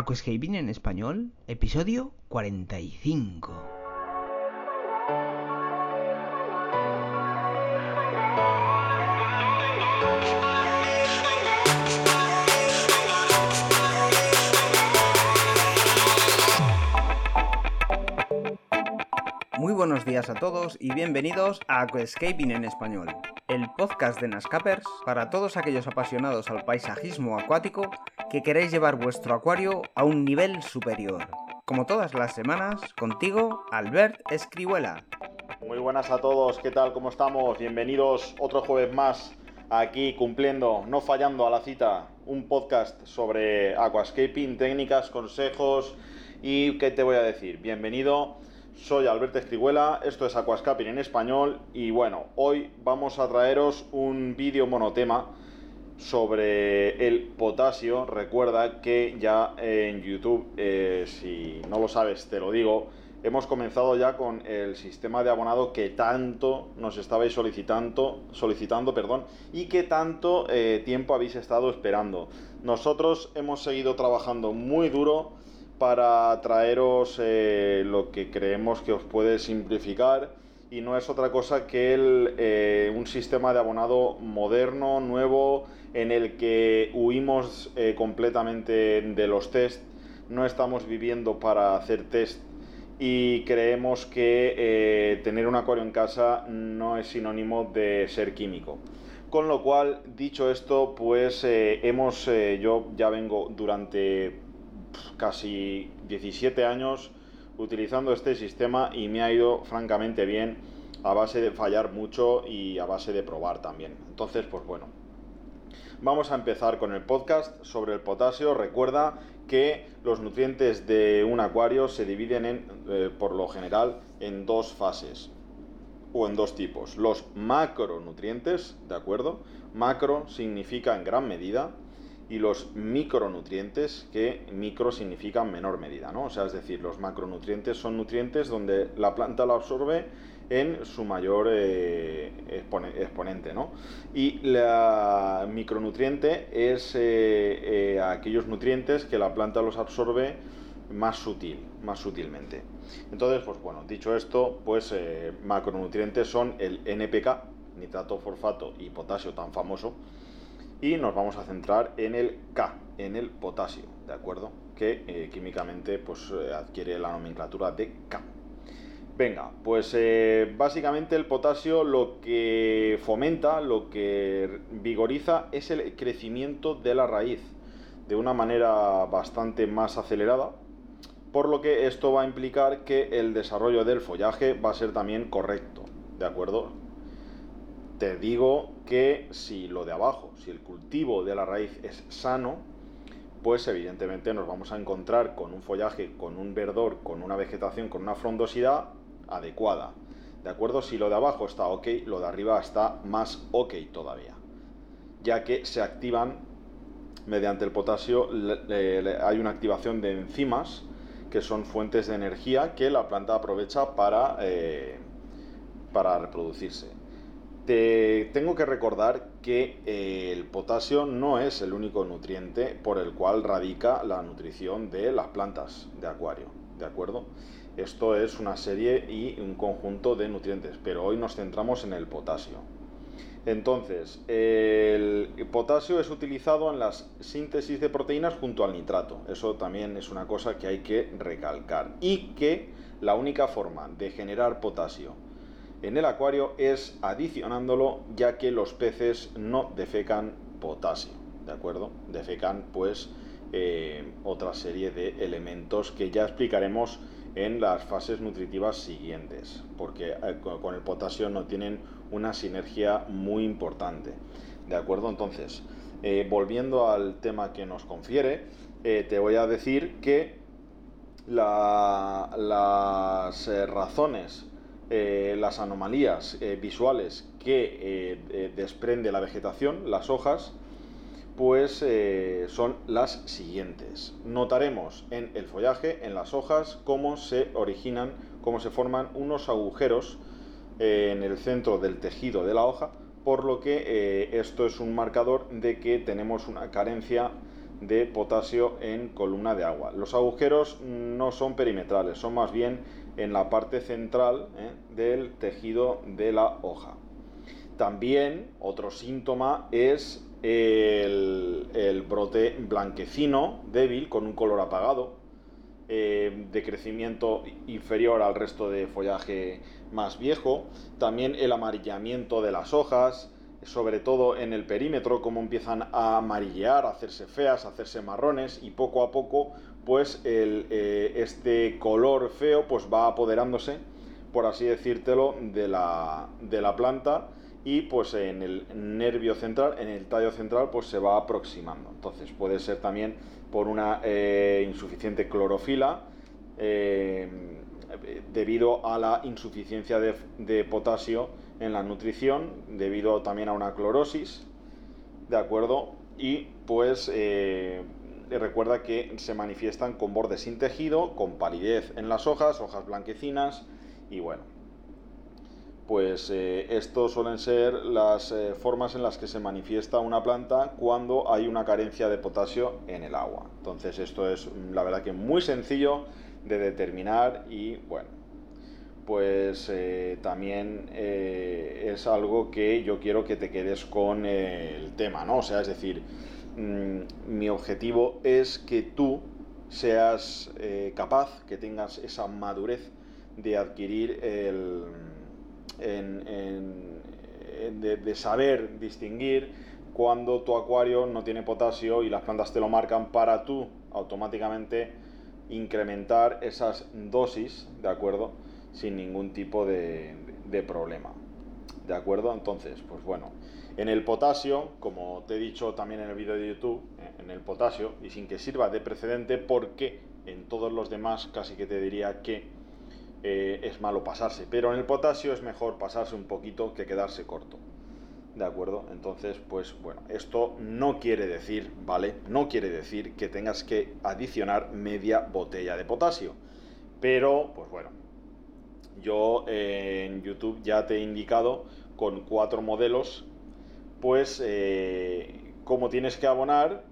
Aquascaping en español, episodio 45. Muy buenos días a todos y bienvenidos a Aquascaping en español, el podcast de Nascapers para todos aquellos apasionados al paisajismo acuático que queréis llevar vuestro acuario a un nivel superior. Como todas las semanas, contigo, Albert Escribuela. Muy buenas a todos, ¿qué tal? ¿Cómo estamos? Bienvenidos otro jueves más aquí cumpliendo, no fallando a la cita, un podcast sobre aquascaping, técnicas, consejos y ¿qué te voy a decir? Bienvenido, soy Alberto Escribuela, esto es Aquascaping en español y bueno, hoy vamos a traeros un vídeo monotema sobre el potasio. Recuerda que ya en YouTube, eh, si no lo sabes, te lo digo, hemos comenzado ya con el sistema de abonado que tanto nos estabais solicitando, solicitando perdón, y que tanto eh, tiempo habéis estado esperando. Nosotros hemos seguido trabajando muy duro para traeros eh, lo que creemos que os puede simplificar y no es otra cosa que el, eh, un sistema de abonado moderno, nuevo, en el que huimos eh, completamente de los test, no estamos viviendo para hacer test y creemos que eh, tener un acuario en casa no es sinónimo de ser químico. Con lo cual, dicho esto, pues hemos, yo ya vengo durante casi 17 años utilizando este sistema y me ha ido francamente bien a base de fallar mucho y a base de probar también. Entonces, pues bueno, vamos a empezar con el podcast sobre el potasio. Recuerda que los nutrientes de un acuario se dividen en, eh, por lo general en dos fases o en dos tipos. Los macronutrientes, ¿de acuerdo? Macro significa en gran medida y los micronutrientes, que micro significa menor medida, ¿no? O sea, es decir, los macronutrientes son nutrientes donde la planta lo absorbe en su mayor eh, exponente, ¿no? Y la micronutriente es eh, eh, aquellos nutrientes que la planta los absorbe más sutil, más sutilmente. Entonces, pues bueno, dicho esto, pues macronutrientes son el NPK, nitrato, fosfato y potasio tan famoso, y nos vamos a centrar en el K, en el potasio, ¿de acuerdo? Que eh, químicamente pues, eh, adquiere la nomenclatura de K. Venga, pues eh, básicamente el potasio lo que fomenta, lo que vigoriza es el crecimiento de la raíz de una manera bastante más acelerada, por lo que esto va a implicar que el desarrollo del follaje va a ser también correcto, ¿de acuerdo? te digo que si lo de abajo, si el cultivo de la raíz es sano, pues evidentemente nos vamos a encontrar con un follaje, con un verdor, con una vegetación, con una frondosidad adecuada. ¿De acuerdo? Si lo de abajo está ok, lo de arriba está más ok todavía. Ya que se activan mediante el potasio, hay una activación de enzimas que son fuentes de energía que la planta aprovecha para, eh, para reproducirse. Te tengo que recordar que eh, el potasio no es el único nutriente por el cual radica la nutrición de las plantas de acuario, ¿de acuerdo? Esto es una serie y un conjunto de nutrientes, pero hoy nos centramos en el potasio. Entonces, el potasio es utilizado en la síntesis de proteínas junto al nitrato. Eso también es una cosa que hay que recalcar. Y que la única forma de generar potasio en el acuario es adicionándolo ya que los peces no defecan potasio, ¿de acuerdo? Defecan pues eh, otra serie de elementos que ya explicaremos en las fases nutritivas siguientes, porque eh, con el potasio no tienen una sinergia muy importante, ¿de acuerdo? Entonces, eh, volviendo al tema que nos confiere, te voy a decir que las razones eh, las anomalías eh, visuales que eh, desprende la vegetación, las hojas, pues son las siguientes. Notaremos en el follaje, en las hojas, cómo se originan, cómo se forman unos agujeros en el centro del tejido de la hoja, por lo que esto es un marcador de que tenemos una carencia de potasio en columna de agua. Los agujeros no son perimetrales, son más bien en la parte central ¿eh? del tejido de la hoja. También otro síntoma es el, brote blanquecino, débil, con un color apagado, eh, de crecimiento inferior al resto de follaje más viejo, también el amarillamiento de las hojas, sobre todo en el perímetro, como empiezan a amarillear, a hacerse feas, a hacerse marrones y poco a poco pues eh, este color feo pues va apoderándose, por así decírtelo, de la, de la planta y pues en el nervio central, en el tallo central, pues se va aproximando. Entonces puede ser también por una eh, insuficiente clorofila, eh, debido a la insuficiencia de, potasio en la nutrición, debido también a una clorosis, ¿de acuerdo? Y pues recuerda que se manifiestan con bordes sin tejido, con palidez en las hojas, hojas blanquecinas y bueno, pues eh, estos suelen ser las eh, formas en las que se manifiesta una planta cuando hay una carencia de potasio en el agua. Entonces esto es mm, la verdad que muy sencillo de determinar y bueno, pues eh, también es algo que yo quiero que te quedes con el tema, ¿no? O sea, es decir, mm, mi objetivo es que tú seas capaz, que tengas esa madurez de adquirir el de, saber distinguir cuando tu acuario no tiene potasio y las plantas te lo marcan para tú automáticamente incrementar esas dosis, ¿de acuerdo? Sin ningún tipo de problema. ¿De acuerdo? Entonces, pues bueno, en el potasio, como te he dicho también en el vídeo de YouTube, eh, en el potasio, y sin que sirva de precedente, porque en todos los demás casi que te diría que eh, es malo pasarse. Pero en el potasio es mejor pasarse un poquito que quedarse corto. ¿De acuerdo? Entonces, pues bueno, esto no quiere decir, ¿vale? No quiere decir que tengas que adicionar media botella de potasio. Pero, pues bueno, yo eh, en YouTube ya te he indicado con cuatro modelos, pues eh, cómo tienes que abonar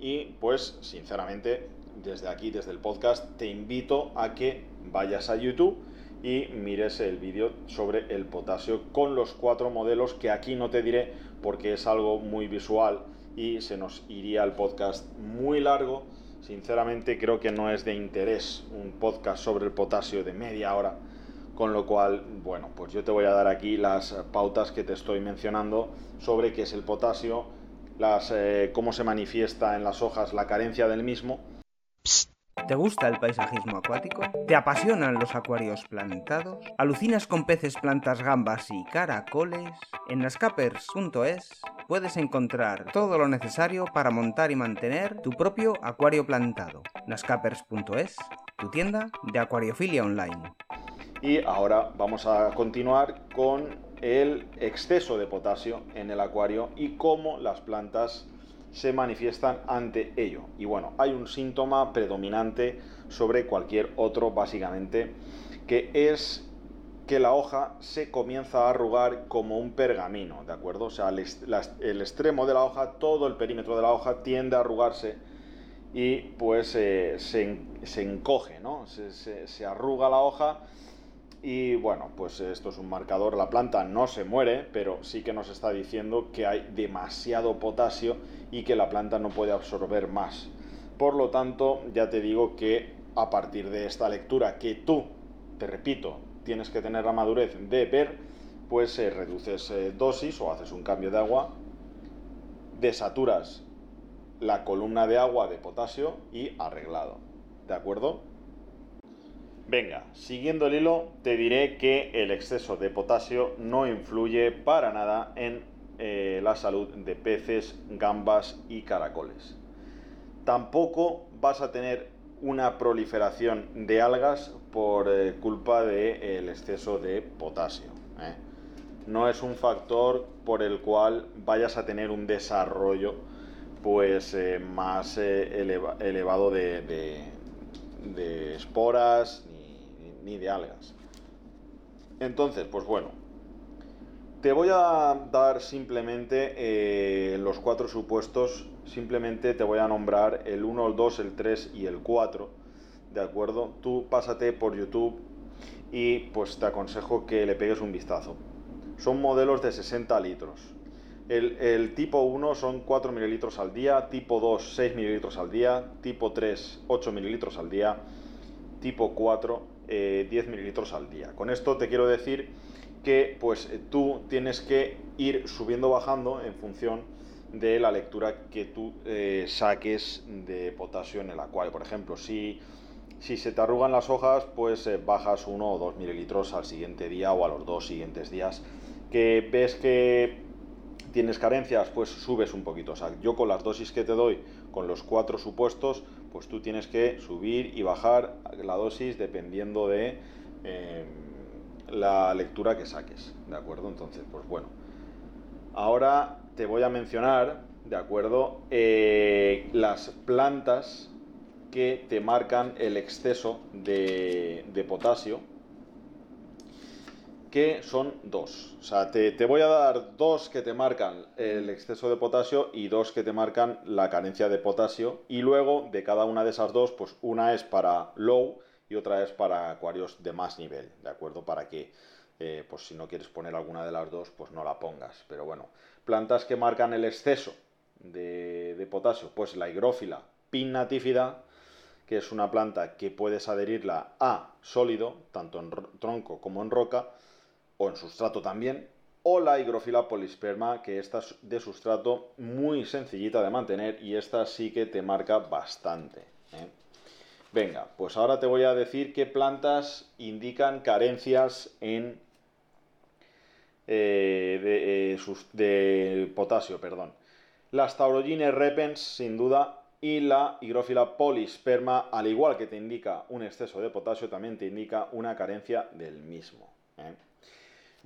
y pues sinceramente desde aquí, desde el podcast, te invito a que vayas a YouTube y mires el vídeo sobre el potasio con los cuatro modelos que aquí no te diré porque es algo muy visual y se nos iría el podcast muy largo. Sinceramente creo que no es de interés un podcast sobre el potasio de media hora, con lo cual, bueno, pues yo te voy a dar aquí las pautas que te estoy mencionando sobre qué es el potasio, las, eh, cómo se manifiesta en las hojas la carencia del mismo ¿Te gusta el paisajismo acuático? ¿Te apasionan los acuarios plantados? ¿Alucinas con peces, plantas, gambas y caracoles? En nascapers.es puedes encontrar todo lo necesario para montar y mantener tu propio acuario plantado. nascapers.es, tu tienda de acuariofilia online. Y ahora vamos a continuar con el exceso de potasio en el acuario y cómo las plantas se manifiestan ante ello. Y bueno, hay un síntoma predominante sobre cualquier otro, básicamente, que es que la hoja se comienza a arrugar como un pergamino, ¿de acuerdo? O sea, el, extremo de la hoja, todo el perímetro de la hoja tiende a arrugarse y pues eh, se, encoge, ¿no? Se, se arruga la hoja y bueno, pues esto es un marcador, la planta no se muere, pero sí que nos está diciendo que hay demasiado potasio y que la planta no puede absorber más. Por lo tanto, ya te digo que a partir de esta lectura que tú, te repito, tienes que tener la madurez de ver, pues eh, reduces eh, dosis o haces un cambio de agua, desaturas la columna de agua de potasio y arreglado. ¿De acuerdo? Venga, siguiendo el hilo, te diré que el exceso de potasio no influye para nada en eh, la salud de peces, gambas y caracoles. Tampoco vas a tener una proliferación de algas por eh, culpa del exceso de potasio. ¿eh? No es un factor por el cual vayas a tener un desarrollo pues más elevado de, de esporas ni de algas. Entonces, pues bueno, te voy a dar simplemente eh, los cuatro supuestos simplemente te voy a nombrar el 1, el 2, el 3 y el 4, ¿de acuerdo? Tú pásate por YouTube y pues te aconsejo que le pegues un vistazo. Son modelos de 60 litros. El, tipo 1 son 4 mililitros al día, tipo 2 6 mililitros al día, tipo 3 8 mililitros al día, tipo 4 10 eh, mililitros al día. Con esto te quiero decir que pues tú tienes que ir subiendo bajando en función de la lectura que tú eh, saques de potasio en el acuario. Por ejemplo, si, si se te arrugan las hojas, pues eh, bajas 1 o 2 mililitros al siguiente día o a los dos siguientes días. Que ves que tienes carencias, pues subes un poquito. O sea, yo con las dosis que te doy, con los cuatro supuestos, pues tú tienes que subir y bajar la dosis dependiendo de eh, la lectura que saques. ¿De acuerdo? Entonces, pues bueno. Ahora te voy a mencionar, ¿de acuerdo? Eh, las plantas que te marcan el exceso de, potasio, que son dos. O sea, te, voy a dar dos que te marcan el exceso de potasio y dos que te marcan la carencia de potasio. Y luego, de cada una de esas dos, pues una es para low y otra es para acuarios de más nivel, ¿de acuerdo? Para que eh, pues si no quieres poner alguna de las dos, pues no la pongas. Pero bueno, plantas que marcan el exceso de, potasio, pues la higrófila pinnatífida, que es una planta que puedes adherirla a sólido, tanto en tronco como en roca, o en sustrato también, o la higrófila polisperma, que esta es de sustrato muy sencillita de mantener y esta sí que te marca bastante. ¿eh? Venga, pues ahora te voy a decir qué plantas indican carencias en eh, eh, de, potasio, perdón. Las taurogines repens, sin duda, y la higrófila polisperma, al igual que te indica un exceso de potasio, también te indica una carencia del mismo. ¿eh?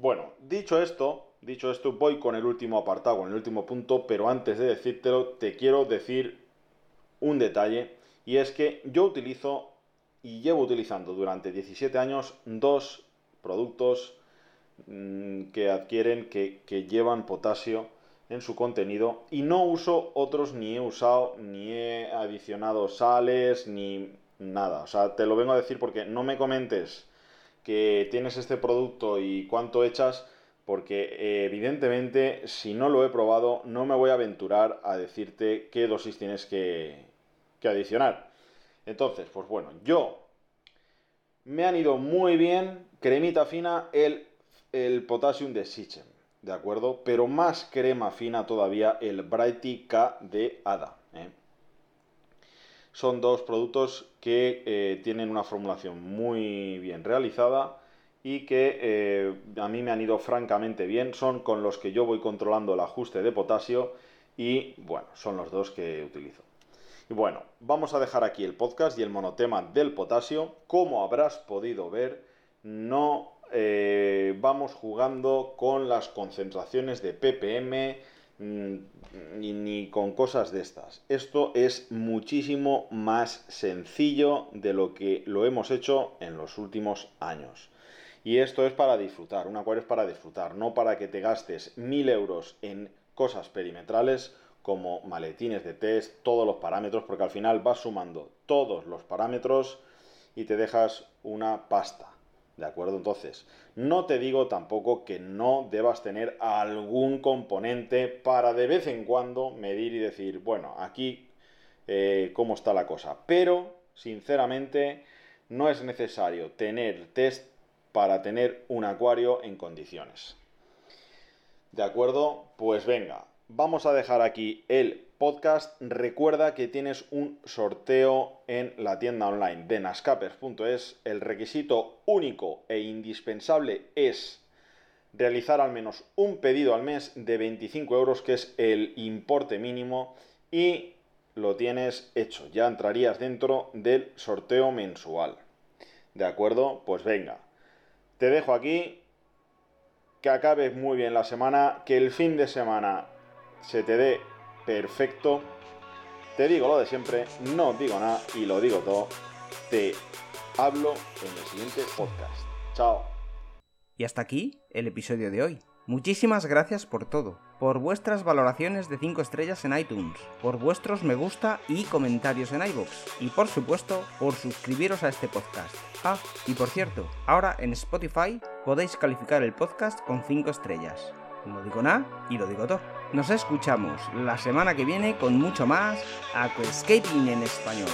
Bueno, dicho esto, dicho esto, voy con el último apartado, con el último punto, pero antes de decírtelo, te quiero decir un detalle, y es que yo utilizo y llevo utilizando durante 17 años dos productos Mm, que adquieren que, llevan potasio en su contenido y no uso otros ni he usado ni he adicionado sales ni nada. O sea, te lo vengo a decir porque no me comentes que tienes este producto y cuánto echas porque eh, evidentemente si no lo he probado no me voy a aventurar a decirte qué dosis tienes que, que adicionar. Entonces, pues bueno, yo me han ido muy bien, cremita fina, el el Potassium de Sichem, ¿de acuerdo? Pero más crema fina todavía el Brighty K de Ada. ¿eh? Son dos productos que eh, tienen una formulación muy bien realizada y que eh, a mí me han ido francamente bien. Son con los que yo voy controlando el ajuste de potasio y bueno, son los dos que utilizo. Y bueno, vamos a dejar aquí el podcast y el monotema del potasio. Como habrás podido ver, no eh, vamos jugando con las concentraciones de ppm mm, ni, con cosas de estas. Esto es muchísimo más sencillo de lo que lo hemos hecho en los últimos años. Y esto es para disfrutar, un acuario es para disfrutar, no para que te gastes mil euros en cosas perimetrales como maletines de test, todos los parámetros, porque al final vas sumando todos los parámetros y te dejas una pasta. ¿De acuerdo? Entonces, no te digo tampoco que no debas tener algún componente para de vez en cuando medir y decir, bueno, aquí eh, cómo está la cosa. Pero, sinceramente, no es necesario tener test para tener un acuario en condiciones. ¿De acuerdo? Pues venga, vamos a dejar aquí el podcast, recuerda que tienes un sorteo en la tienda online de nascapers.es. El requisito único e indispensable es realizar al menos un pedido al mes de 25 euros, que es el importe mínimo, y lo tienes hecho. Ya entrarías dentro del sorteo mensual. ¿De acuerdo? Pues venga. Te dejo aquí. Que acabes muy bien la semana. Que el fin de semana se te dé perfecto. Te digo lo de siempre, no digo nada y lo digo todo. Te hablo en el siguiente podcast. Chao. Y hasta aquí el episodio de hoy. Muchísimas gracias por todo. por vuestras valoraciones de 5 estrellas en iTunes, por vuestros me gusta y comentarios en iVoox, y por supuesto, por suscribiros a este podcast. Ah, y por cierto, ahora en Spotify podéis calificar el podcast con 5 estrellas. No digo nada y lo digo todo. Nos escuchamos la semana que viene con mucho más Aquascaping en español.